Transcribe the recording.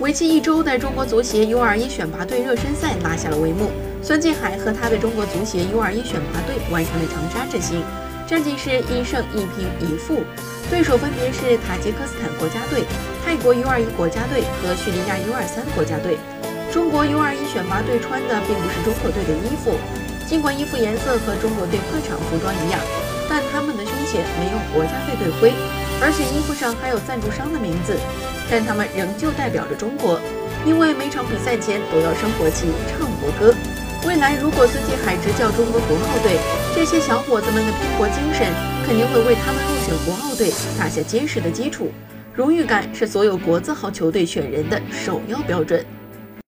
为期一周的中国足协 U21 选拔队热身赛拉下了帷幕，孙继海和他的中国足协 U21 选拔队完成了长沙之行，战绩是一胜一平一负，对手分别是塔吉克斯坦国家队、泰国 U21 国家队和叙利亚 U23 国家队。中国 U21 选拔队穿的并不是中国队的衣服，尽管衣服颜色和中国队客场服装一样，但他们的胸前没有国家队队徽，而且衣服上还有赞助商的名字，但他们仍旧代表着中国，因为每场比赛前都要升国旗、唱国歌。未来如果孙继海执教中国国奥队，这些小伙子们的拼搏精神肯定会为他们入选国奥队打下坚实的基础。荣誉感是所有国字号球队选人的首要标准。